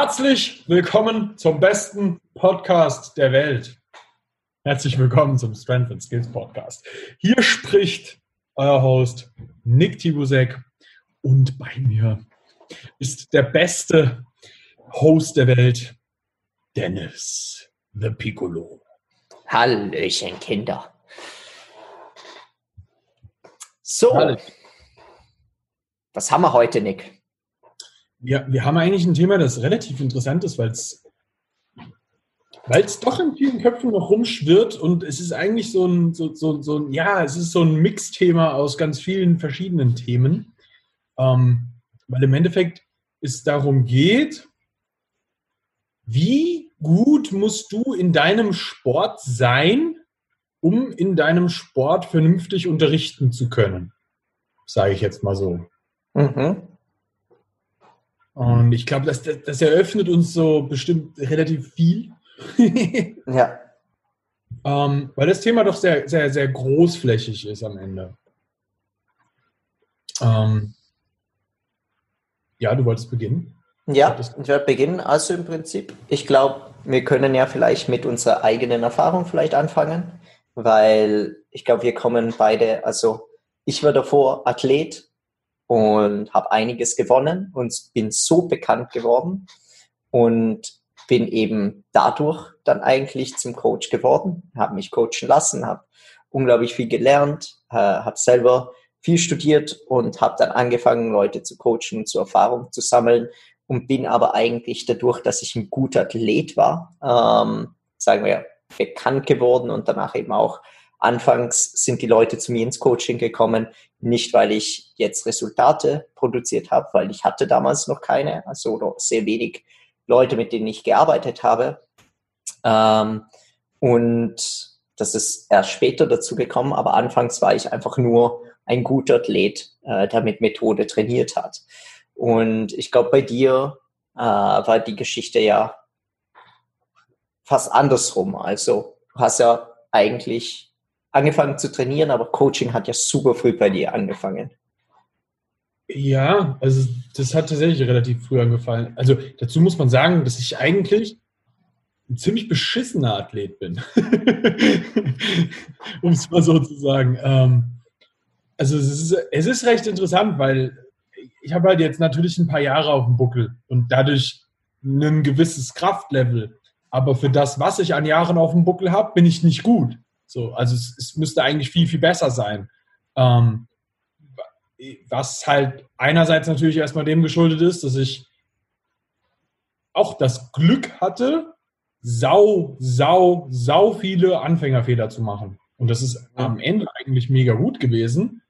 Herzlich willkommen zum besten Podcast der Welt. Herzlich willkommen zum Strength and Skills Podcast. Hier spricht euer Host Nick Tibusek und bei mir ist der beste Host der Welt, Dennis The Piccolo. Hallöchen, Kinder. So, Hallo. was haben wir heute, Nick? Wir, wir haben eigentlich ein Thema, das relativ interessant ist, weil es weil es doch in vielen Köpfen noch rumschwirrt und es ist eigentlich so ein, so, so, so ein ja, es ist so ein Mixthema aus ganz vielen verschiedenen Themen. Ähm, weil im Endeffekt es darum geht, wie gut musst du in deinem Sport sein, um in deinem Sport vernünftig unterrichten zu können? Sage ich jetzt mal so. Mhm. Und ich glaube, das, das, das eröffnet uns so bestimmt relativ viel. Ja, ähm, weil das Thema doch sehr, sehr, sehr großflächig ist am Ende. Ähm, ja, du wolltest beginnen. ja, ich werde beginnen. Also im Prinzip, ich glaube, wir können ja vielleicht mit unserer eigenen Erfahrung vielleicht anfangen, weil ich glaube, wir kommen beide, also ich war davor Athlet und habe einiges gewonnen und bin so bekannt geworden und bin eben dadurch dann eigentlich zum Coach geworden, habe mich coachen lassen, habe unglaublich viel gelernt, äh, habe selber viel studiert und habe dann angefangen, Leute zu coachen und zur Erfahrung zu sammeln und bin aber eigentlich dadurch, dass ich ein guter Athlet war, ähm, sagen wir, bekannt geworden und danach eben auch anfangs sind die Leute zu mir ins Coaching gekommen, nicht weil ich jetzt Resultate produziert habe, weil ich hatte damals noch keine, also oder sehr wenig Leute, mit denen ich gearbeitet habe. Ähm, und das ist erst später dazu gekommen, aber anfangs war ich einfach nur ein guter Athlet, äh, der mit Methode trainiert hat. Und ich glaube, bei dir äh, war die Geschichte ja fast andersrum. Also du hast ja eigentlich angefangen zu trainieren, aber Coaching hat ja super früh bei dir angefangen. Ja, also das hat tatsächlich relativ früh angefallen. Also dazu muss man sagen, dass ich eigentlich ein ziemlich beschissener Athlet bin. um es mal so zu sagen. Ähm, also es ist, es ist recht interessant, weil ich habe halt jetzt natürlich ein paar Jahre auf dem Buckel und dadurch ein gewisses Kraftlevel. Aber für das, was ich an Jahren auf dem Buckel habe, bin ich nicht gut. So, also es, es müsste eigentlich viel, viel besser sein. Ähm, was halt einerseits natürlich erstmal dem geschuldet ist, dass ich auch das Glück hatte, sau, sau, sau viele Anfängerfehler zu machen. Und das ist am Ende eigentlich mega gut gewesen,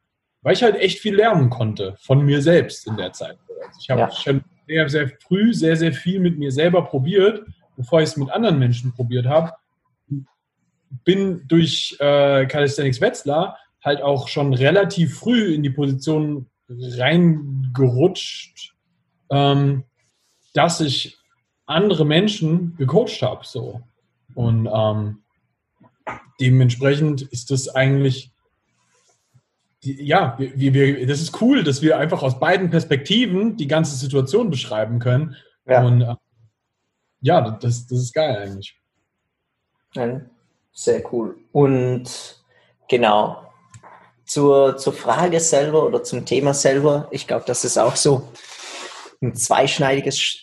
weil ich halt echt viel lernen konnte von mir selbst in der Zeit. Also ich habe Ja. schon sehr, sehr früh sehr, sehr viel mit mir selber probiert, bevor ich es mit anderen Menschen probiert habe. Bin durch äh, Calisthenics Wetzlar halt auch schon relativ früh in die Position reingerutscht, ähm, dass ich andere Menschen gecoacht habe. So. Und ähm, dementsprechend ist das eigentlich, die, ja, wir, wir, das ist cool, dass wir einfach aus beiden Perspektiven die ganze Situation beschreiben können. Ja. Und äh, ja, das, das ist geil eigentlich. Nein, sehr cool. Und genau, zur, zur Frage selber oder zum Thema selber, ich glaube, das ist auch so ein zweischneidiges Sch-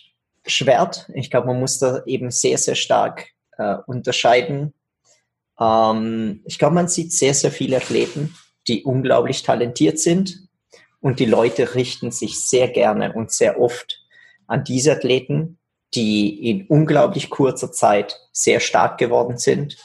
Schwert. Ich glaube, man muss da eben sehr, sehr stark äh, unterscheiden. Ähm, ich glaube, man sieht sehr, sehr viele Athleten, die unglaublich talentiert sind und die Leute richten sich sehr gerne und sehr oft an diese Athleten, die in unglaublich kurzer Zeit sehr stark geworden sind.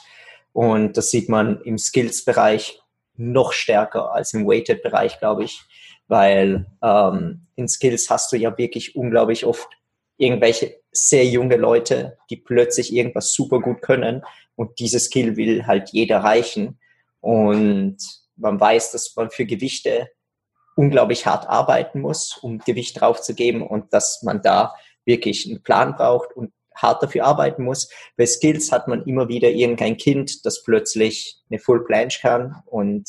Und das sieht man im Skills-Bereich noch stärker als im Weighted-Bereich, glaube ich, weil ähm, in Skills hast du ja wirklich unglaublich oft irgendwelche sehr junge Leute, die plötzlich irgendwas super gut können und dieses Skill will halt jeder erreichen. Und man weiß, dass man für Gewichte unglaublich hart arbeiten muss, um Gewicht draufzugeben und dass man da wirklich einen Plan braucht und hart dafür arbeiten muss. Bei Skills hat man immer wieder irgendein Kind, das plötzlich eine Full Planche kann und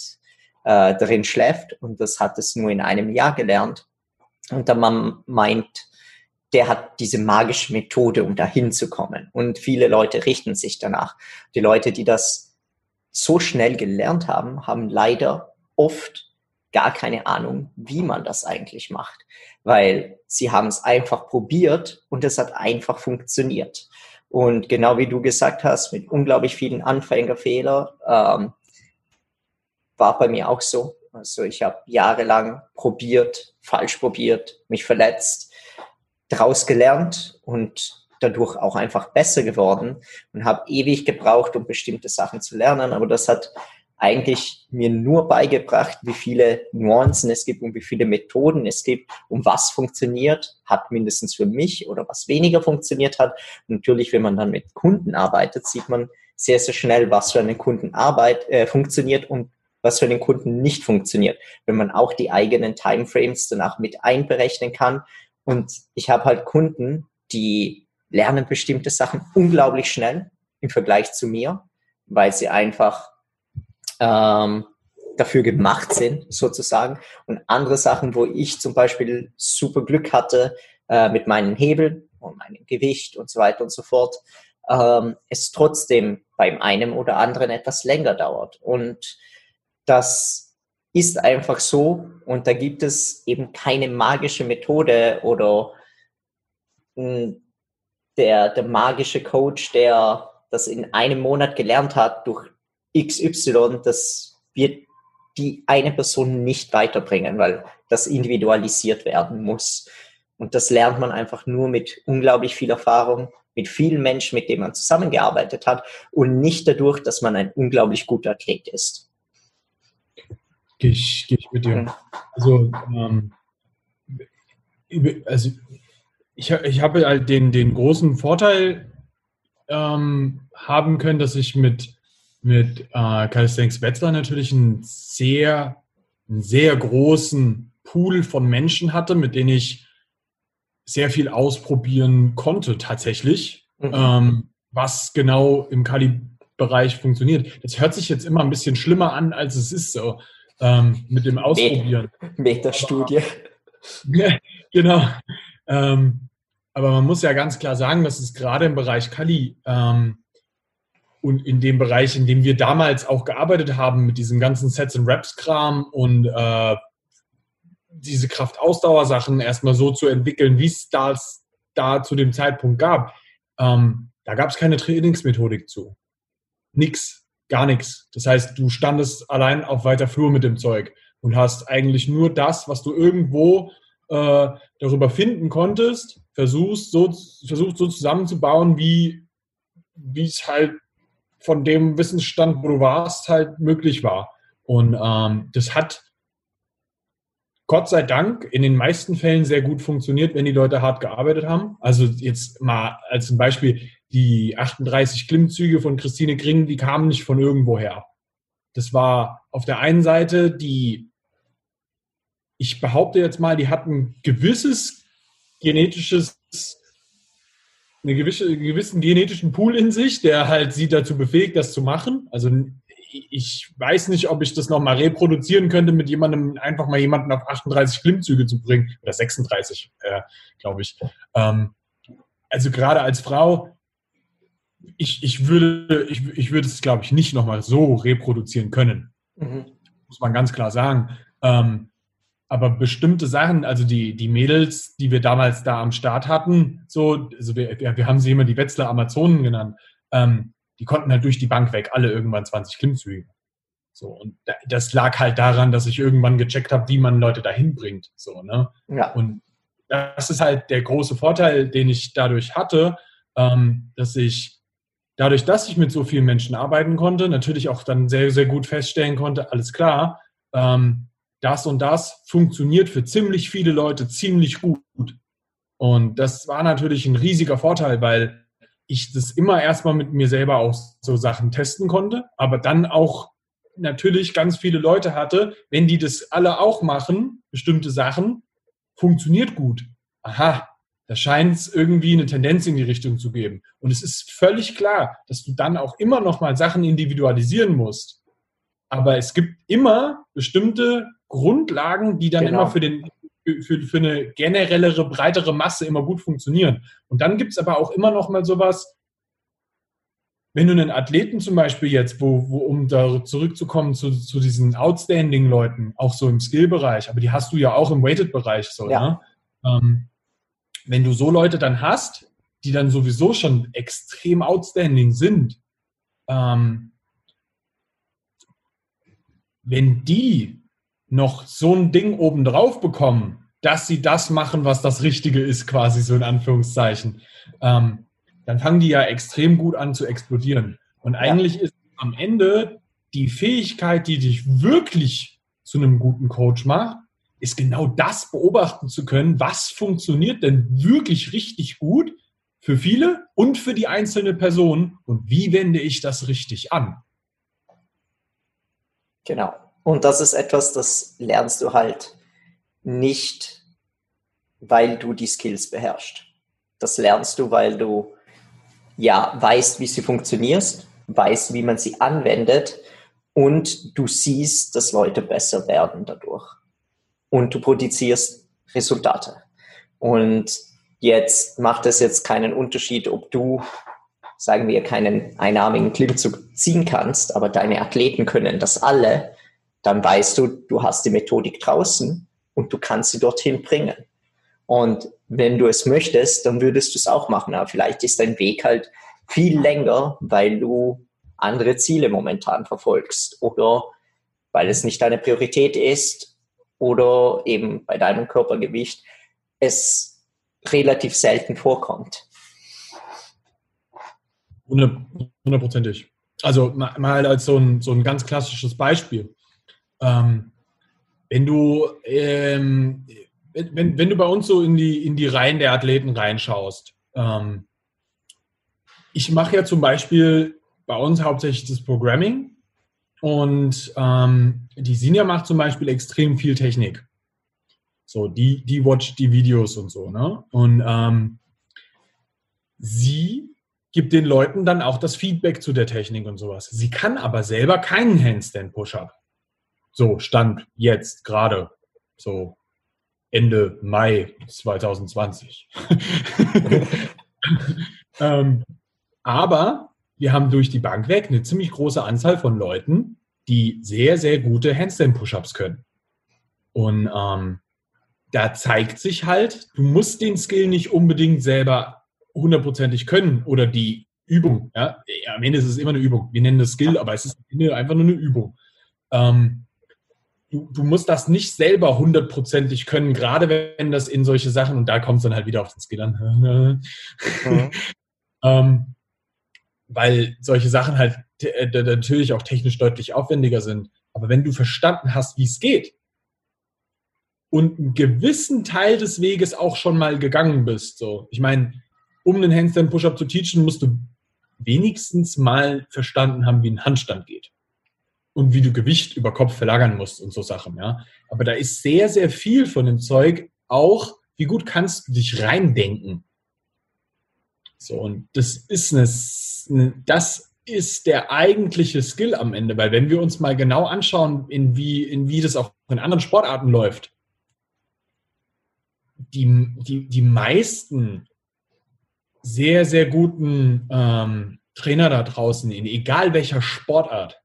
äh, darin schläft und das hat es nur in einem Jahr gelernt. Und dann man meint, der hat diese magische Methode, um dahin zu kommen. Und viele Leute richten sich danach. Die Leute, die das so schnell gelernt haben, haben leider oft gar keine Ahnung, wie man das eigentlich macht, weil sie haben es einfach probiert und es hat einfach funktioniert. Und genau wie du gesagt hast, mit unglaublich vielen Anfängerfehlern, ähm, war bei mir auch so. Also ich habe jahrelang probiert, falsch probiert, mich verletzt, daraus gelernt und dadurch auch einfach besser geworden und habe ewig gebraucht, um bestimmte Sachen zu lernen. Aber das hat eigentlich mir nur beigebracht, wie viele Nuancen es gibt und wie viele Methoden es gibt und was funktioniert, hat mindestens für mich oder was weniger funktioniert hat. Und natürlich, wenn man dann mit Kunden arbeitet, sieht man sehr, sehr schnell, was für einen Kunden Arbeit äh, funktioniert und was für den Kunden nicht funktioniert. Wenn man auch die eigenen Timeframes danach mit einberechnen kann. Und ich habe halt Kunden, die lernen bestimmte Sachen unglaublich schnell im Vergleich zu mir, weil sie einfach ähm, dafür gemacht sind, sozusagen. Und andere Sachen, wo ich zum Beispiel super Glück hatte äh, mit meinen Hebeln und meinem Gewicht und so weiter und so fort, ähm, es trotzdem beim einen oder anderen etwas länger dauert. Und das ist einfach so und da gibt es eben keine magische Methode oder hm, der, der magische Coach, der das in einem Monat gelernt hat durch XY, das wird die eine Person nicht weiterbringen, weil das individualisiert werden muss. Und das lernt man einfach nur mit unglaublich viel Erfahrung, mit vielen Menschen, mit denen man zusammengearbeitet hat und nicht dadurch, dass man ein unglaublich guter Athlet ist. Gehe ich, geh ich mit dir. Also, ähm, also ich, ich habe halt den, den großen Vorteil ähm, haben können, dass ich mit mit äh, Calisthenics Bachelor natürlich einen sehr, einen sehr großen Pool von Menschen hatte, mit denen ich sehr viel ausprobieren konnte tatsächlich, mhm. ähm, was genau im Kali-Bereich funktioniert. Das hört sich jetzt immer ein bisschen schlimmer an, als es ist so ähm, mit dem Ausprobieren. Meta-Studie. genau. Ähm, aber man muss ja ganz klar sagen, dass es gerade im Bereich Kali ähm, und in dem Bereich, in dem wir damals auch gearbeitet haben, mit diesem ganzen Sets and Raps-Kram und äh, diese Kraftausdauersachen erstmal so zu entwickeln, wie es das da zu dem Zeitpunkt gab, ähm, da gab es keine Trainingsmethodik zu. Nix, gar nichts. Das heißt, du standest allein auf weiter Flur mit dem Zeug und hast eigentlich nur das, was du irgendwo äh, darüber finden konntest, versuchst so, versucht so zusammenzubauen, wie es halt von dem Wissensstand, wo du warst, halt möglich war. Und ähm, das hat Gott sei Dank in den meisten Fällen sehr gut funktioniert, wenn die Leute hart gearbeitet haben. Also jetzt mal als Beispiel, die 38 Klimmzüge von Christine Gring, die kamen nicht von irgendwoher. Das war auf der einen Seite die, ich behaupte jetzt mal, die hatten gewisses genetisches einen gewisse, gewissen genetischen Pool in sich, der halt sie dazu befähigt, das zu machen. Also ich weiß nicht, ob ich das nochmal reproduzieren könnte, mit jemandem einfach mal jemanden auf 38 Klimmzüge zu bringen. Oder 36, äh, glaube ich. Ähm, also gerade als Frau, ich, ich würde, ich, ich würde es, glaube ich, nicht nochmal so reproduzieren können. Mhm. Muss man ganz klar sagen. Ähm, aber bestimmte Sachen, also die, die Mädels, die wir damals da am Start hatten, so, also wir, wir haben sie immer die Wetzler Amazonen genannt, ähm, die konnten halt durch die Bank weg, alle irgendwann 20 Klimmzüge. So, und das lag halt daran, dass ich irgendwann gecheckt habe, wie man Leute dahin bringt. So, ne? Ja. Und das ist halt der große Vorteil, den ich dadurch hatte, ähm, dass ich dadurch, dass ich mit so vielen Menschen arbeiten konnte, natürlich auch dann sehr, sehr gut feststellen konnte, alles klar, ähm, das und das funktioniert für ziemlich viele Leute ziemlich gut. Und das war natürlich ein riesiger Vorteil, weil ich das immer erstmal mit mir selber auch so Sachen testen konnte, aber dann auch natürlich ganz viele Leute hatte, wenn die das alle auch machen, bestimmte Sachen, funktioniert gut. Aha, da scheint es irgendwie eine Tendenz in die Richtung zu geben. Und es ist völlig klar, dass du dann auch immer noch mal Sachen individualisieren musst. Aber es gibt immer bestimmte Grundlagen, die dann genau. immer für den für, für, eine generellere, breitere Masse immer gut funktionieren. Und dann gibt es aber auch immer noch mal sowas, wenn du einen Athleten zum Beispiel jetzt, wo, wo um da zurückzukommen zu, zu diesen Outstanding-Leuten, auch so im Skill-Bereich, aber die hast du ja auch im Weighted-Bereich so, ja. ne? Ähm, wenn du so Leute dann hast, die dann sowieso schon extrem outstanding sind, ähm, wenn die noch so ein Ding obendrauf bekommen, dass sie das machen, was das Richtige ist, quasi so in Anführungszeichen, ähm, dann fangen die ja extrem gut an zu explodieren. Und eigentlich ja. ist am Ende die Fähigkeit, die dich wirklich zu einem guten Coach macht, ist genau das beobachten zu können, was funktioniert denn wirklich richtig gut für viele und für die einzelne Person und wie wende ich das richtig an. Genau. Und das ist etwas, das lernst du halt nicht, weil du die Skills beherrschst. Das lernst du, weil du ja weißt, wie sie funktioniert, weißt, wie man sie anwendet und du siehst, dass Leute besser werden dadurch und du produzierst Resultate. Und jetzt macht es jetzt keinen Unterschied, ob du, sagen wir, keinen einarmigen Klimmzug ziehen kannst, aber deine Athleten können das alle, dann weißt du, du hast die Methodik draußen und du kannst sie dorthin bringen. Und wenn du es möchtest, dann würdest du es auch machen. Aber vielleicht ist dein Weg halt viel länger, weil du andere Ziele momentan verfolgst oder weil es nicht deine Priorität ist oder eben bei deinem Körpergewicht es relativ selten vorkommt. Hundertprozentig. Also mal als so ein, so ein ganz klassisches Beispiel. Ähm, wenn du ähm, wenn, wenn du bei uns so in die, in die Reihen der Athleten reinschaust, ähm, ich mache ja zum Beispiel bei uns hauptsächlich das Programming und ähm, die Sinja macht zum Beispiel extrem viel Technik. So, die, die watcht die Videos und so, ne? Und ähm, sie gibt den Leuten dann auch das Feedback zu der Technik und sowas. Sie kann aber selber keinen Handstand-Push-Up. So, Stand jetzt, gerade, so Ende Mai 2020. ähm, aber wir haben durch die Bank weg eine ziemlich große Anzahl von Leuten, die sehr, sehr gute Handstand-Push-Ups können. Und ähm, da zeigt sich halt, du musst den Skill nicht unbedingt selber hundertprozentig können oder die Übung. Ja? Am Ende ist es immer eine Übung. Wir nennen das Skill, aber es ist einfach nur eine Übung. Ähm, du, du, musst das nicht selber hundertprozentig können, gerade wenn das in solche Sachen, und da kommt es dann halt wieder auf den Skill an. Mhm. ähm, weil solche Sachen halt äh, natürlich auch technisch deutlich aufwendiger sind. Aber wenn du verstanden hast, wie es geht und einen gewissen Teil des Weges auch schon mal gegangen bist, so, ich meine, um einen Handstand Push-Up zu teachen, musst du wenigstens mal verstanden haben, wie ein Handstand geht und wie du Gewicht über Kopf verlagern musst und so Sachen, ja. Aber da ist sehr, sehr viel von dem Zeug auch, wie gut kannst du dich reindenken so, und das ist eine, das ist der eigentliche Skill am Ende, weil wenn wir uns mal genau anschauen, in wie, in wie das auch in anderen Sportarten läuft, die, die, die meisten sehr, sehr guten ähm, Trainer da draußen, in egal welcher Sportart,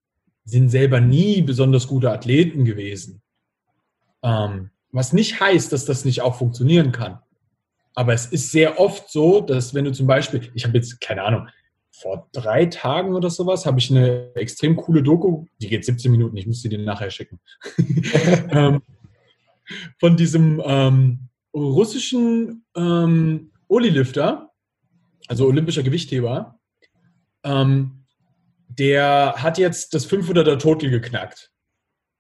sind selber nie besonders gute Athleten gewesen. Ähm, was nicht heißt, dass das nicht auch funktionieren kann. Aber es ist sehr oft so, dass wenn du zum Beispiel, ich habe jetzt keine Ahnung, vor drei Tagen oder sowas habe ich eine extrem coole Doku, die geht 17 Minuten, ich muss sie dir nachher schicken, ähm, von diesem ähm, russischen ähm, Oli-Lifter, also olympischer Gewichtheber, ähm, der hat jetzt das 500er Total geknackt,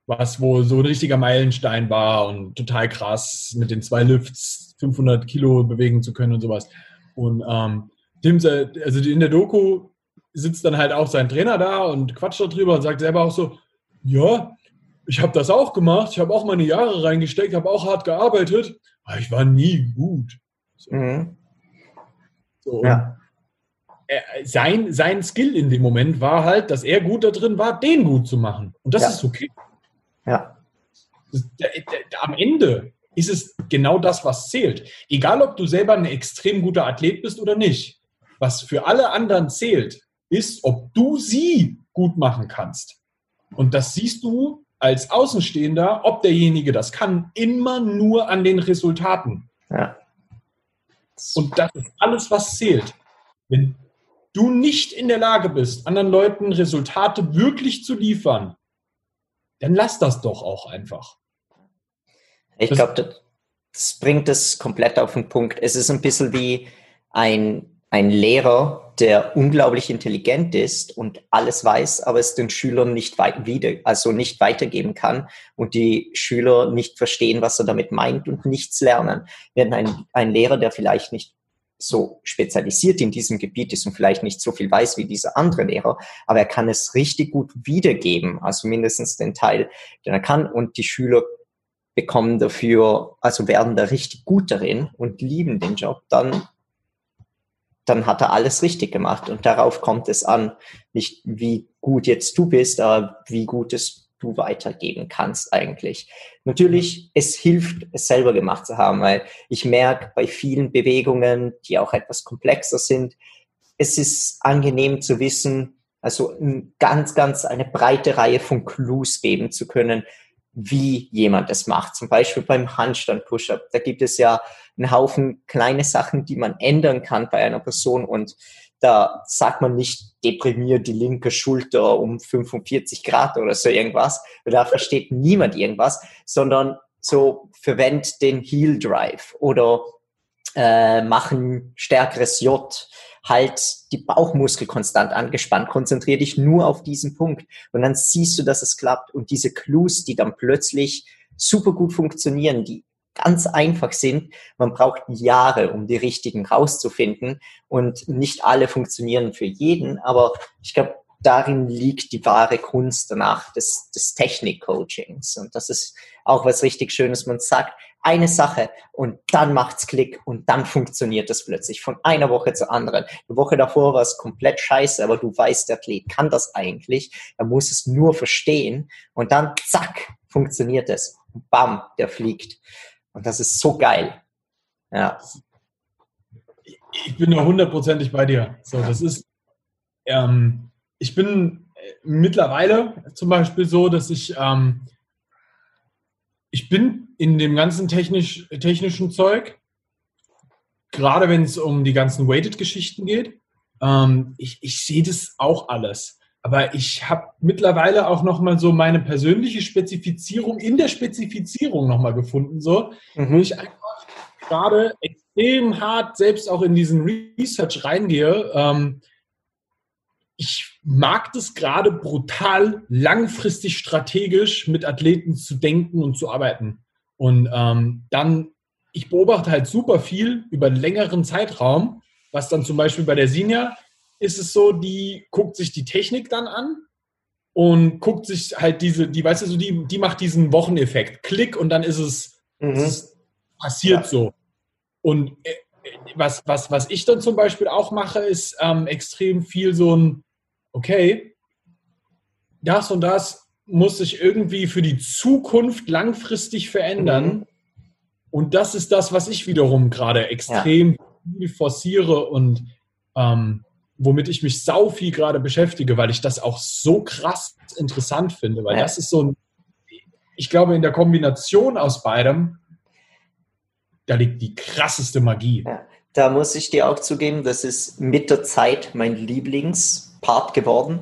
was wohl so ein richtiger Meilenstein war und total krass mit den zwei Lifts 500 Kilo bewegen zu können und sowas. Und ähm, Tim, also in der Doku sitzt dann halt auch sein Trainer da und quatscht darüber und sagt selber auch so, ja, ich habe das auch gemacht, ich habe auch meine Jahre reingesteckt, habe auch hart gearbeitet, aber ich war nie gut. So. Mhm. So, ja. er, sein, sein Skill in dem Moment war halt, dass er gut da drin war, den gut zu machen. Und das ja. ist okay. Ja. Das, der, der, am Ende ist es genau das, was zählt. Egal, ob du selber ein extrem guter Athlet bist oder nicht. Was für alle anderen zählt, ist, ob du sie gut machen kannst. Und das siehst du als Außenstehender, ob derjenige das kann, immer nur an den Resultaten. Ja. Und das ist alles, was zählt. Wenn du nicht in der Lage bist, anderen Leuten Resultate wirklich zu liefern, dann lass das doch auch einfach. Ich glaube, das, das, bringt es komplett auf den Punkt. Es ist ein bisschen wie ein, ein Lehrer, der unglaublich intelligent ist und alles weiß, aber es den Schülern nicht wieder, also nicht weitergeben kann und die Schüler nicht verstehen, was er damit meint und nichts lernen. Während ein, ein Lehrer, der vielleicht nicht so spezialisiert in diesem Gebiet ist und vielleicht nicht so viel weiß wie dieser andere Lehrer, aber er kann es richtig gut wiedergeben, also mindestens den Teil, den er kann und die Schüler bekommen dafür, also werden da richtig gut darin und lieben den Job, dann, dann hat er alles richtig gemacht und darauf kommt es an, nicht wie gut jetzt du bist, aber wie gut es du weitergeben kannst eigentlich. Natürlich, es hilft, es selber gemacht zu haben, weil ich merke bei vielen Bewegungen, die auch etwas komplexer sind, es ist angenehm zu wissen, also ganz, ganz eine breite Reihe von Clues geben zu können, wie jemand es macht. Zum Beispiel beim Handstand-Push-Up. Da gibt es ja einen Haufen kleine Sachen, die man ändern kann bei einer Person und da sagt man nicht, deprimiert die linke Schulter um 45 Grad oder so irgendwas. Da versteht niemand irgendwas, sondern so verwend den Heel Drive oder äh, machen stärkeres J, halt die Bauchmuskel konstant angespannt, konzentriere dich nur auf diesen Punkt und dann siehst du, dass es klappt und diese Clues, die dann plötzlich super gut funktionieren, die ganz einfach sind. Man braucht Jahre, um die richtigen rauszufinden. Und nicht alle funktionieren für jeden, aber ich glaube, darin liegt die wahre Kunst danach des, des Technik-Coachings. Und das ist auch was richtig Schönes. Man sagt eine Sache und dann macht's Klick und dann funktioniert das plötzlich von einer Woche zur anderen. Die Woche davor war es komplett scheiße, aber du weißt, der Athlet kann das eigentlich. Er muss es nur verstehen und dann zack, funktioniert es. Bam, der fliegt. Und das ist so geil. Ja. Ich bin da hundertprozentig bei dir. So, das ist, ähm, ich bin mittlerweile zum Beispiel so, dass ich, ähm, ich bin in dem ganzen technisch, technischen Zeug, gerade wenn es um die ganzen Weighted-Geschichten geht, ähm, ich, ich sehe das auch alles. Aber ich habe mittlerweile auch noch mal so meine persönliche Spezifizierung in der Spezifizierung noch mal gefunden, so, mhm. wo ich einfach gerade extrem hart selbst auch in diesen Research reingehe. Ähm, ich mag das gerade brutal langfristig strategisch mit Athleten zu denken und zu arbeiten. Und ähm, dann, ich beobachte halt super viel über einen längeren Zeitraum, was dann zum Beispiel bei der Senior ist es so, die guckt sich die Technik dann an und guckt sich halt diese, die, weißt du, so, die, die macht diesen Wocheneffekt. Klick und dann ist es, mhm. es passiert ja. so. Und äh, was, was, was ich dann zum Beispiel auch mache, ist ähm, extrem viel so ein, okay, das und das muss sich irgendwie für die Zukunft langfristig verändern. Mhm. Und das ist das, was ich wiederum gerade extrem ja. forciere und ähm, womit ich mich sau viel gerade beschäftige, weil ich das auch so krass interessant finde, weil ja. das ist so ein, ich glaube, in der Kombination aus beidem, da liegt die krasseste Magie. Ja. Da muss ich dir auch zugeben, das ist mit der Zeit mein Lieblingspart geworden.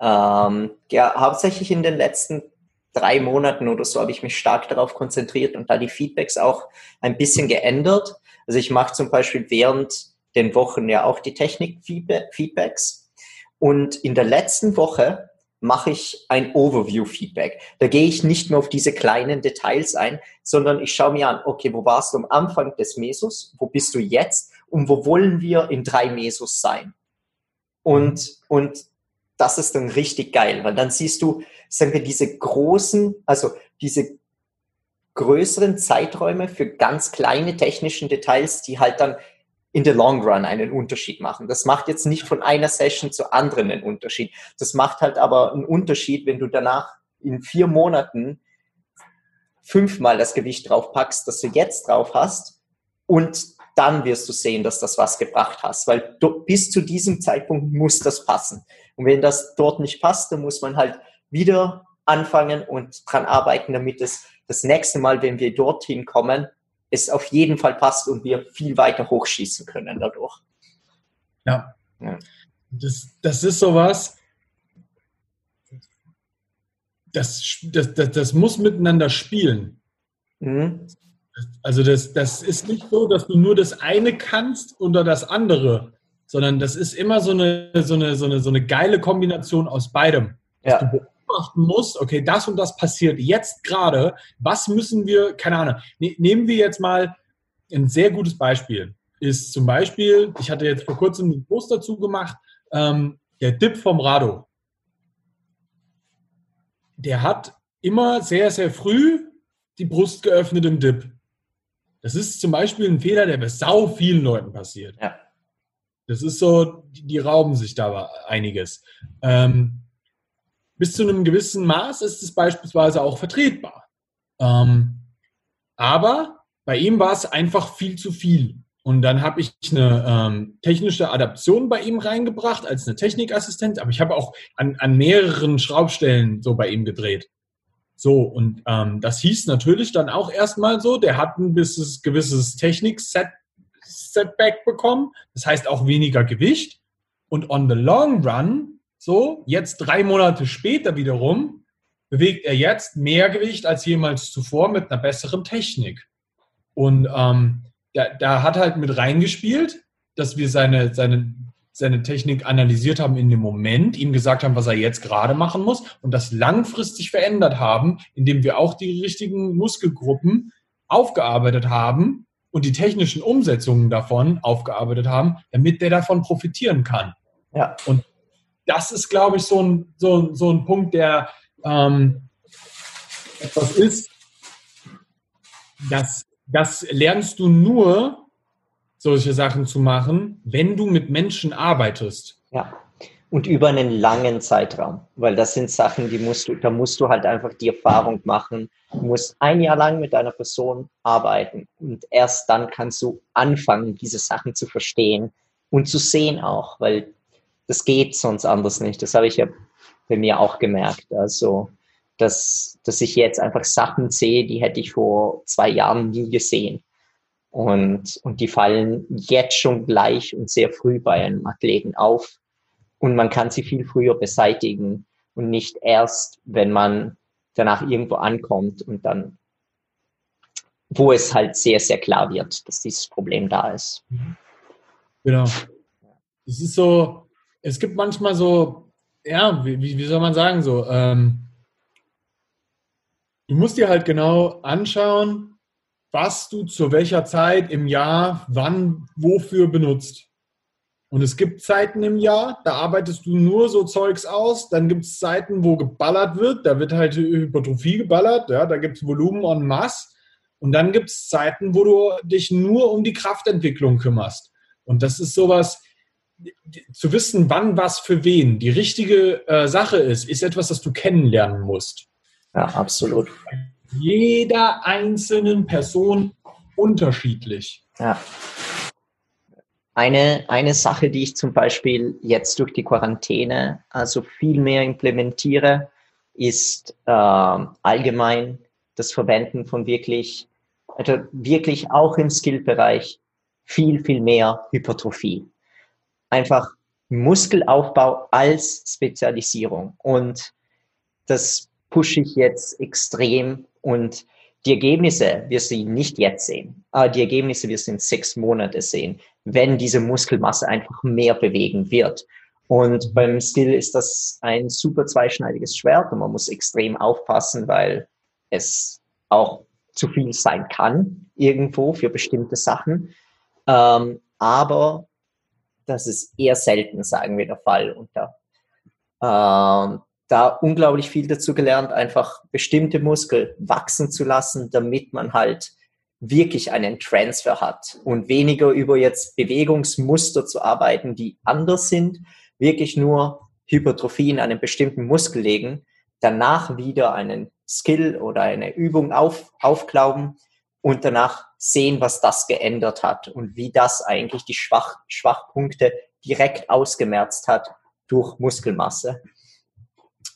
Ähm, ja, hauptsächlich in den letzten drei Monaten oder so habe ich mich stark darauf konzentriert und da die Feedbacks auch ein bisschen geändert. Also ich mache zum Beispiel während den Wochen ja auch die Technik-Feedbacks. Und in der letzten Woche mache ich ein Overview-Feedback. Da gehe ich nicht mehr auf diese kleinen Details ein, sondern ich schaue mir an, okay, wo warst du am Anfang des Mesos? Wo bist du jetzt? Und wo wollen wir in drei Mesos sein? Und, und das ist dann richtig geil, weil dann siehst du, sagen wir, diese großen, also diese größeren Zeiträume für ganz kleine technischen Details, die halt dann in the long run einen Unterschied machen. Das macht jetzt nicht von einer Session zur anderen einen Unterschied. Das macht halt aber einen Unterschied, wenn du danach in vier Monaten fünfmal das Gewicht drauf packst, das du jetzt drauf hast und dann wirst du sehen, dass das was gebracht hast, weil du, bis zu diesem Zeitpunkt muss das passen. Und wenn das dort nicht passt, dann muss man halt wieder anfangen und dran arbeiten, damit es das nächste Mal, wenn wir dorthin kommen, es auf jeden Fall passt und wir viel weiter hochschießen können dadurch. Ja. ja. Das, das ist sowas, das, das, das, das muss miteinander spielen. Mhm. Also das, das ist nicht so, dass du nur das eine kannst oder das andere, sondern das ist immer so eine, so eine, so eine, so eine geile Kombination aus beidem. Ja. Dass du beobachten musst, okay, das und das passiert jetzt gerade, was müssen wir, keine Ahnung, ne, nehmen wir jetzt mal ein sehr gutes Beispiel, ist zum Beispiel, ich hatte jetzt vor kurzem einen Post dazu gemacht, ähm, der Dip vom Rado. Der hat immer sehr, sehr früh die Brust geöffnet im Dip. Das ist zum Beispiel ein Fehler, der bei sau vielen Leuten passiert. Ja. Das ist so, die, die rauben sich da einiges. Ähm, bis zu einem gewissen Maß ist es beispielsweise auch vertretbar. Ähm, aber bei ihm war es einfach viel zu viel. Und dann habe ich eine ähm, technische Adaption bei ihm reingebracht als eine Technikassistent, aber ich habe auch an, an mehreren Schraubstellen so bei ihm gedreht. So, und ähm, das hieß natürlich dann auch erstmal so, der hat ein gewisses, gewisses Technik-Setback bekommen, das heißt auch weniger Gewicht. Und on the long run, so, jetzt drei Monate später wiederum, bewegt er jetzt mehr Gewicht als jemals zuvor mit einer besseren Technik. Und ähm, da, da hat halt mit reingespielt, dass wir seine, seine seine Technik analysiert haben in dem Moment, ihm gesagt haben, was er jetzt gerade machen muss und das langfristig verändert haben, indem wir auch die richtigen Muskelgruppen aufgearbeitet haben und die technischen Umsetzungen davon aufgearbeitet haben, damit der davon profitieren kann. Ja. Und das ist, glaube ich, so ein, so, so ein Punkt, der ähm, etwas ist, das, das lernst du nur, solche Sachen zu machen, wenn du mit Menschen arbeitest. Ja. Und über einen langen Zeitraum, weil das sind Sachen, die musst du, da musst du halt einfach die Erfahrung machen. Du musst ein Jahr lang mit einer Person arbeiten und erst dann kannst du anfangen, diese Sachen zu verstehen und zu sehen auch, weil das geht sonst anders nicht. Das habe ich ja bei mir auch gemerkt. Also, dass, dass ich jetzt einfach Sachen sehe, die hätte ich vor zwei Jahren nie gesehen. Und, und die fallen jetzt schon gleich und sehr früh bei einem Athleten auf. Und man kann sie viel früher beseitigen und nicht erst, wenn man danach irgendwo ankommt und dann, wo es halt sehr, sehr klar wird, dass dieses Problem da ist. Genau. Es ist so, es gibt manchmal so, ja, wie, wie soll man sagen, so, ähm, du musst dir halt genau anschauen, was du zu welcher Zeit im Jahr wann wofür benutzt. Und es gibt Zeiten im Jahr, da arbeitest du nur so Zeugs aus. Dann gibt es Zeiten, wo geballert wird. Da wird halt Hypertrophie geballert. Ja, da gibt es Volumen en masse. Und dann gibt es Zeiten, wo du dich nur um die Kraftentwicklung kümmerst. Und das ist sowas, zu wissen, wann was für wen die richtige äh, Sache ist, ist etwas, das du kennenlernen musst. Ja, absolut jeder einzelnen Person unterschiedlich. Ja. Eine, eine Sache, die ich zum Beispiel jetzt durch die Quarantäne also viel mehr implementiere, ist äh, allgemein das Verwenden von wirklich, also wirklich auch im Skillbereich viel, viel mehr Hypertrophie. Einfach Muskelaufbau als Spezialisierung. Und das pushe ich jetzt extrem und die Ergebnisse wirst du nicht jetzt sehen. Aber die Ergebnisse wirst du in sechs Monate sehen, wenn diese Muskelmasse einfach mehr bewegen wird. Und beim Skill ist das ein super zweischneidiges Schwert und man muss extrem aufpassen, weil es auch zu viel sein kann irgendwo für bestimmte Sachen. Ähm, aber das ist eher selten, sagen wir, der Fall. Und da, ähm, da unglaublich viel dazu gelernt, einfach bestimmte Muskel wachsen zu lassen, damit man halt wirklich einen Transfer hat und weniger über jetzt Bewegungsmuster zu arbeiten, die anders sind, wirklich nur Hypertrophie in einen bestimmten Muskel legen, danach wieder einen Skill oder eine Übung auf, aufglauben und danach sehen, was das geändert hat und wie das eigentlich die Schwach, Schwachpunkte direkt ausgemerzt hat durch Muskelmasse.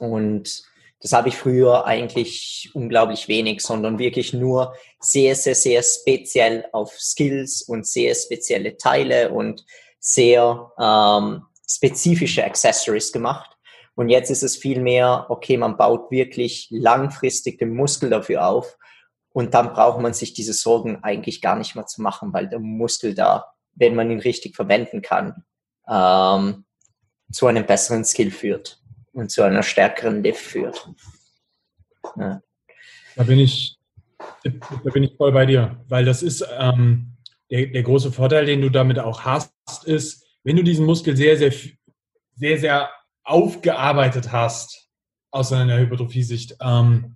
Und das habe ich früher eigentlich unglaublich wenig, sondern wirklich nur sehr, sehr, sehr speziell auf Skills und sehr spezielle Teile und sehr ähm, spezifische Accessories gemacht. Und jetzt ist es viel mehr, okay, man baut wirklich langfristig den Muskel dafür auf. Und dann braucht man sich diese Sorgen eigentlich gar nicht mehr zu machen, weil der Muskel da, wenn man ihn richtig verwenden kann, ähm, zu einem besseren Skill führt und zu einer stärkeren Lift führt. Ja. Da bin ich, da bin ich voll bei dir, weil das ist ähm, der, der große Vorteil, den du damit auch hast, ist, wenn du diesen Muskel sehr, sehr, sehr, sehr aufgearbeitet hast aus einer Hypertrophie-Sicht, ähm,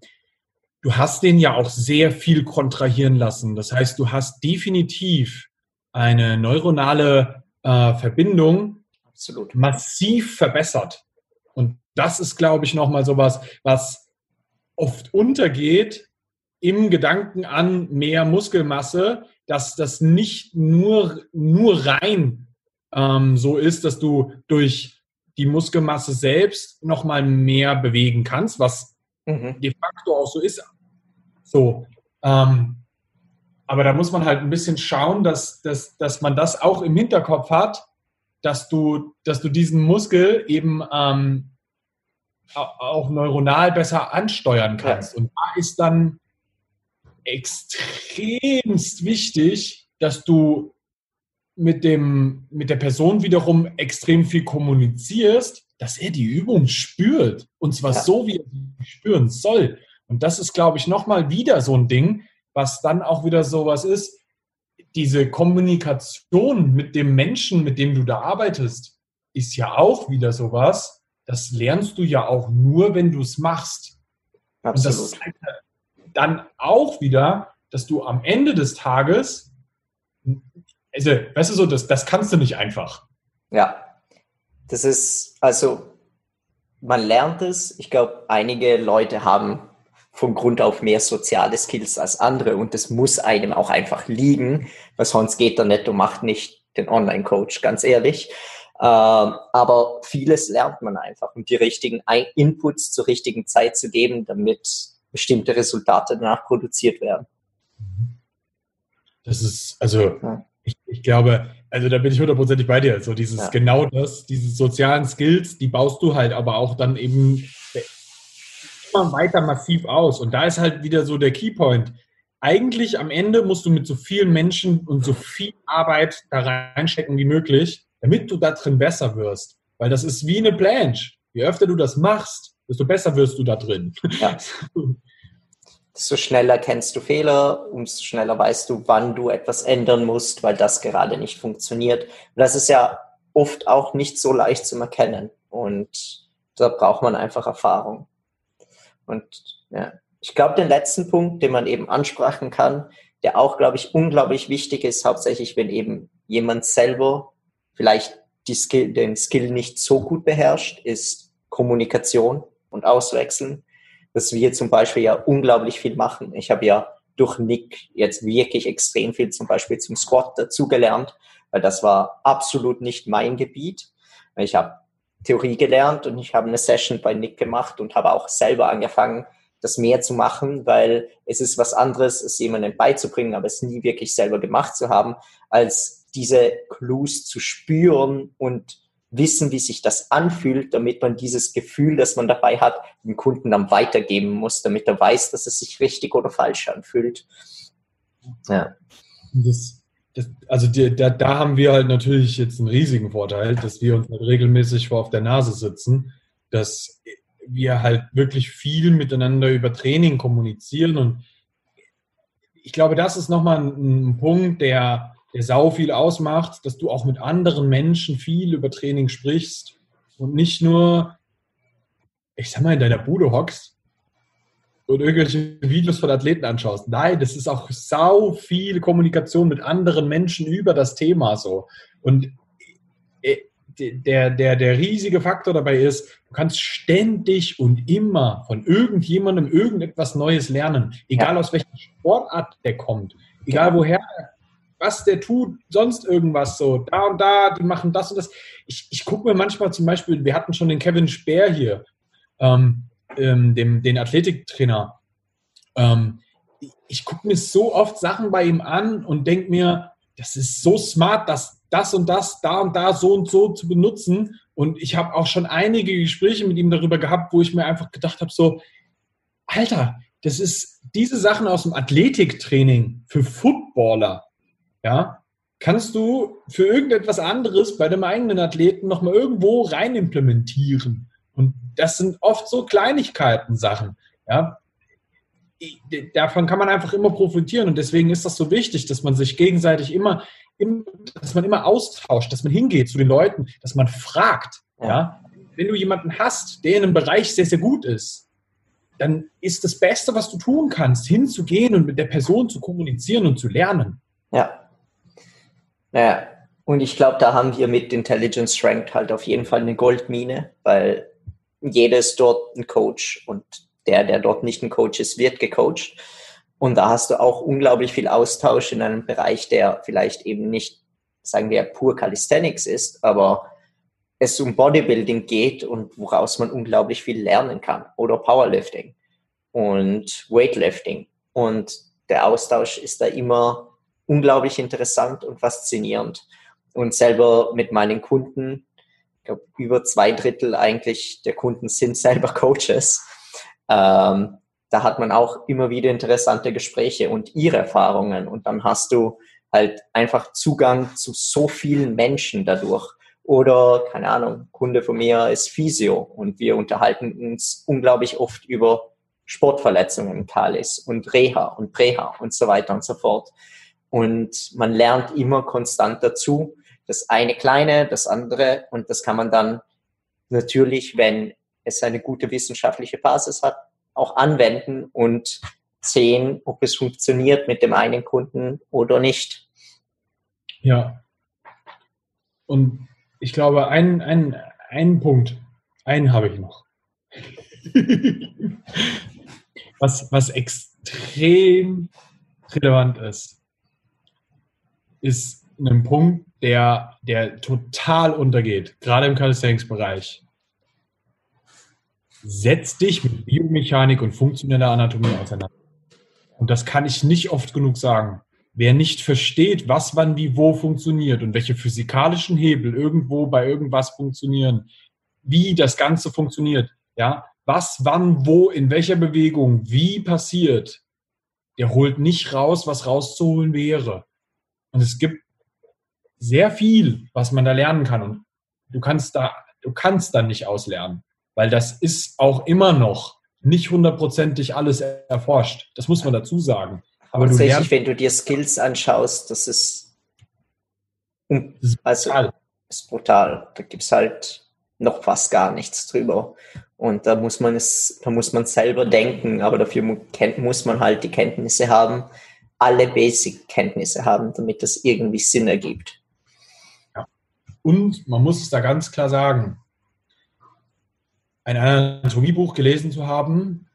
du hast den ja auch sehr viel kontrahieren lassen. Das heißt, du hast definitiv eine neuronale äh, Verbindung Absolut. massiv verbessert. Und das ist, glaube ich, nochmal sowas, was oft untergeht im Gedanken an mehr Muskelmasse, dass das nicht nur, nur rein ähm, so ist, dass du durch die Muskelmasse selbst nochmal mehr bewegen kannst, was mhm. de facto auch so ist. So. Ähm, aber da muss man halt ein bisschen schauen, dass, dass, dass man das auch im Hinterkopf hat, dass du, dass du diesen Muskel eben ähm, auch neuronal besser ansteuern kannst. Ja. Und da ist dann extremst wichtig, dass du mit, dem, mit der Person wiederum extrem viel kommunizierst, dass er die Übung spürt. Und zwar ja. so, wie er sie spüren soll. Und das ist, glaube ich, nochmal wieder so ein Ding, was dann auch wieder sowas ist. Diese Kommunikation mit dem Menschen, mit dem du da arbeitest, ist ja auch wieder sowas, das lernst du ja auch nur, wenn du es machst. Absolut. Und das zeigt dann auch wieder, dass du am Ende des Tages, also, weißt du so, das, das kannst du nicht einfach. Ja, das ist, also, man lernt es. Ich glaube, einige Leute haben von Grund auf mehr soziale Skills als andere und das muss einem auch einfach liegen, weil sonst geht der Netto macht nicht den Online-Coach, ganz ehrlich. Ähm, aber vieles lernt man einfach und die richtigen Inputs zur richtigen Zeit zu geben, damit bestimmte Resultate danach produziert werden. Das ist, also ich, ich glaube, also da bin ich hundertprozentig bei dir. So dieses ja. genau das, diese sozialen Skills, die baust du halt aber auch dann eben immer weiter massiv aus. Und da ist halt wieder so der Keypoint. Eigentlich am Ende musst du mit so vielen Menschen und so viel Arbeit da reinstecken wie möglich, damit du da drin besser wirst. Weil das ist wie eine Planche. Je öfter du das machst, desto besser wirst du da drin. Ja. Desto schneller kennst du Fehler, umso schneller weißt du, wann du etwas ändern musst, weil das gerade nicht funktioniert. Und das ist ja oft auch nicht so leicht zu erkennen. Und da braucht man einfach Erfahrung. Und ja, ich glaube, den letzten Punkt, den man eben ansprechen kann, der auch, glaube ich, unglaublich wichtig ist, hauptsächlich, wenn eben jemand selber vielleicht die Skill, den Skill nicht so gut beherrscht, ist Kommunikation und Auswechseln. Dass wir zum Beispiel ja unglaublich viel machen. Ich habe ja durch Nick jetzt wirklich extrem viel zum Beispiel zum Squat dazugelernt, weil das war absolut nicht mein Gebiet. Ich habe Theorie gelernt und ich habe eine Session bei Nick gemacht und habe auch selber angefangen, das mehr zu machen, weil es ist was anderes, es jemandem beizubringen, aber es nie wirklich selber gemacht zu haben, als diese Clues zu spüren und wissen, wie sich das anfühlt, damit man dieses Gefühl, das man dabei hat, dem Kunden dann weitergeben muss, damit er weiß, dass es sich richtig oder falsch anfühlt. Ja. Das, das, also die, da, da haben wir halt natürlich jetzt einen riesigen Vorteil, dass wir uns halt regelmäßig vor auf der Nase sitzen, dass wir halt wirklich viel miteinander über Training kommunizieren und ich glaube, das ist nochmal ein, ein Punkt, der der sau viel ausmacht, dass du auch mit anderen Menschen viel über Training sprichst und nicht nur, ich sag mal, in deiner Bude hockst und irgendwelche Videos von Athleten anschaust. Nein, das ist auch sau viel Kommunikation mit anderen Menschen über das Thema so. Und äh, der, der, der riesige Faktor dabei ist, du kannst ständig und immer von irgendjemandem irgendetwas Neues lernen. Egal ja. aus welcher Sportart der kommt. Egal woher, was der tut, sonst irgendwas so. Da und da, die machen das und das. Ich, ich gucke mir manchmal zum Beispiel, wir hatten schon den Kevin Speer hier, ähm, ähm, dem, den Athletiktrainer. Ähm, ich gucke mir so oft Sachen bei ihm an und denke mir, das ist so smart, das, das und das, da und da so und so zu benutzen. Und ich habe auch schon einige Gespräche mit ihm darüber gehabt, wo ich mir einfach gedacht habe, so, Alter, das ist diese Sachen aus dem Athletiktraining für Footballer, ja, kannst du für irgendetwas anderes bei dem eigenen Athleten nochmal irgendwo rein implementieren. Und das sind oft so Kleinigkeiten Sachen, ja davon kann man einfach immer profitieren und deswegen ist das so wichtig, dass man sich gegenseitig immer, dass man immer austauscht, dass man hingeht zu den Leuten, dass man fragt. Ja. ja. Wenn du jemanden hast, der in einem Bereich sehr, sehr gut ist, dann ist das Beste, was du tun kannst, hinzugehen und mit der Person zu kommunizieren und zu lernen. Ja. Naja, und ich glaube, da haben wir mit Intelligence Strength halt auf jeden Fall eine Goldmine, weil jedes dort ein Coach und der, der dort nicht ein Coach ist, wird gecoacht. Und da hast du auch unglaublich viel Austausch in einem Bereich, der vielleicht eben nicht, sagen wir, pur Calisthenics ist, aber es um Bodybuilding geht und woraus man unglaublich viel lernen kann. Oder Powerlifting und Weightlifting. Und der Austausch ist da immer unglaublich interessant und faszinierend. Und selber mit meinen Kunden, ich glaube, über zwei Drittel eigentlich der Kunden sind selber Coaches. Ähm, da hat man auch immer wieder interessante Gespräche und ihre Erfahrungen und dann hast du halt einfach Zugang zu so vielen Menschen dadurch. Oder, keine Ahnung, Kunde von mir ist Physio und wir unterhalten uns unglaublich oft über Sportverletzungen, Kalis und Reha und Präha und so weiter und so fort. Und man lernt immer konstant dazu. Das eine kleine, das andere und das kann man dann natürlich, wenn es eine gute wissenschaftliche Basis hat, auch anwenden und sehen, ob es funktioniert mit dem einen Kunden oder nicht. Ja. Und ich glaube, einen, einen, einen Punkt, einen habe ich noch. was, was extrem relevant ist, ist ein Punkt, der, der total untergeht, gerade im Calisthenics-Bereich setz dich mit Biomechanik und funktioneller Anatomie auseinander. Und das kann ich nicht oft genug sagen. Wer nicht versteht, was wann wie wo funktioniert und welche physikalischen Hebel irgendwo bei irgendwas funktionieren, wie das Ganze funktioniert, ja, was wann wo in welcher Bewegung wie passiert, der holt nicht raus, was rauszuholen wäre. Und es gibt sehr viel, was man da lernen kann und du kannst da du kannst dann nicht auslernen weil das ist auch immer noch nicht hundertprozentig alles erforscht. Das muss man dazu sagen. Aber Tatsächlich, lernst, wenn du dir Skills anschaust, das ist, also, brutal. ist brutal. Da gibt es halt noch fast gar nichts drüber. Und da muss man es, da muss man selber denken, aber dafür muss man halt die Kenntnisse haben, alle Basic-Kenntnisse haben, damit das irgendwie Sinn ergibt. Ja. Und man muss es da ganz klar sagen, ein Anatomiebuch gelesen zu haben,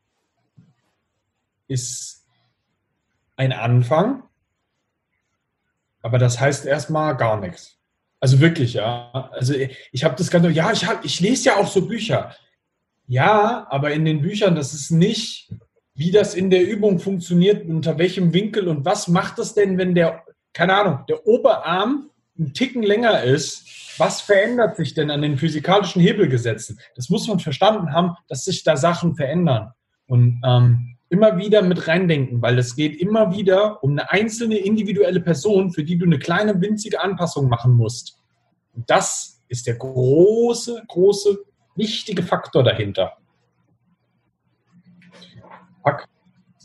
ist ein Anfang, aber das heißt erstmal gar nichts. Also wirklich, ja. Also ich habe das Ganze, ja, ich, hab, ich lese ja auch so Bücher. Ja, aber in den Büchern, das ist nicht, wie das in der Übung funktioniert, unter welchem Winkel und was macht das denn, wenn der, keine Ahnung, der Oberarm einen Ticken länger ist was verändert sich denn an den physikalischen Hebelgesetzen? Das muss man verstanden haben, dass sich da Sachen verändern. Und ähm, immer wieder mit reindenken, weil es geht immer wieder um eine einzelne individuelle Person, für die du eine kleine winzige Anpassung machen musst. Und das ist der große, große, wichtige Faktor dahinter. Pack.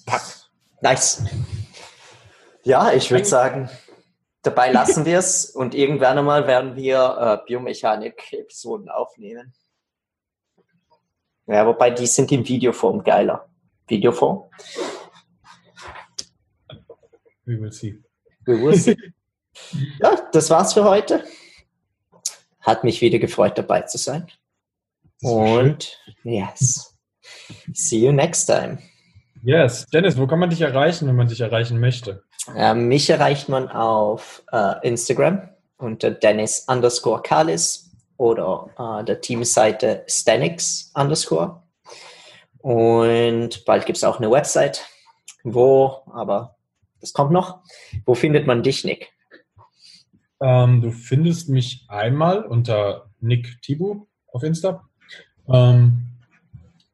Pack. Nice. Ja, ich würde sagen, Dabei lassen wir es und irgendwann einmal werden wir äh, Biomechanik-Episoden aufnehmen. Ja, wobei die sind in Videoform geiler. Videoform? We will see. We will see. ja, das war's für heute. Hat mich wieder gefreut, dabei zu sein. Und yes, see you next time. Yes. Dennis, wo kann man dich erreichen, wenn man dich erreichen möchte? Äh, mich erreicht man auf äh, Instagram unter Dennis underscore Kalis oder äh, der Teamseite Stanix underscore. Und bald gibt es auch eine Website. Wo, aber das kommt noch. Wo findet man dich, Nick? Ähm, du findest mich einmal unter Nick Tibu auf Insta ähm,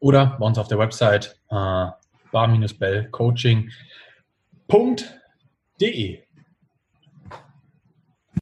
oder bei uns auf der Website äh, bar-bell-coaching.de.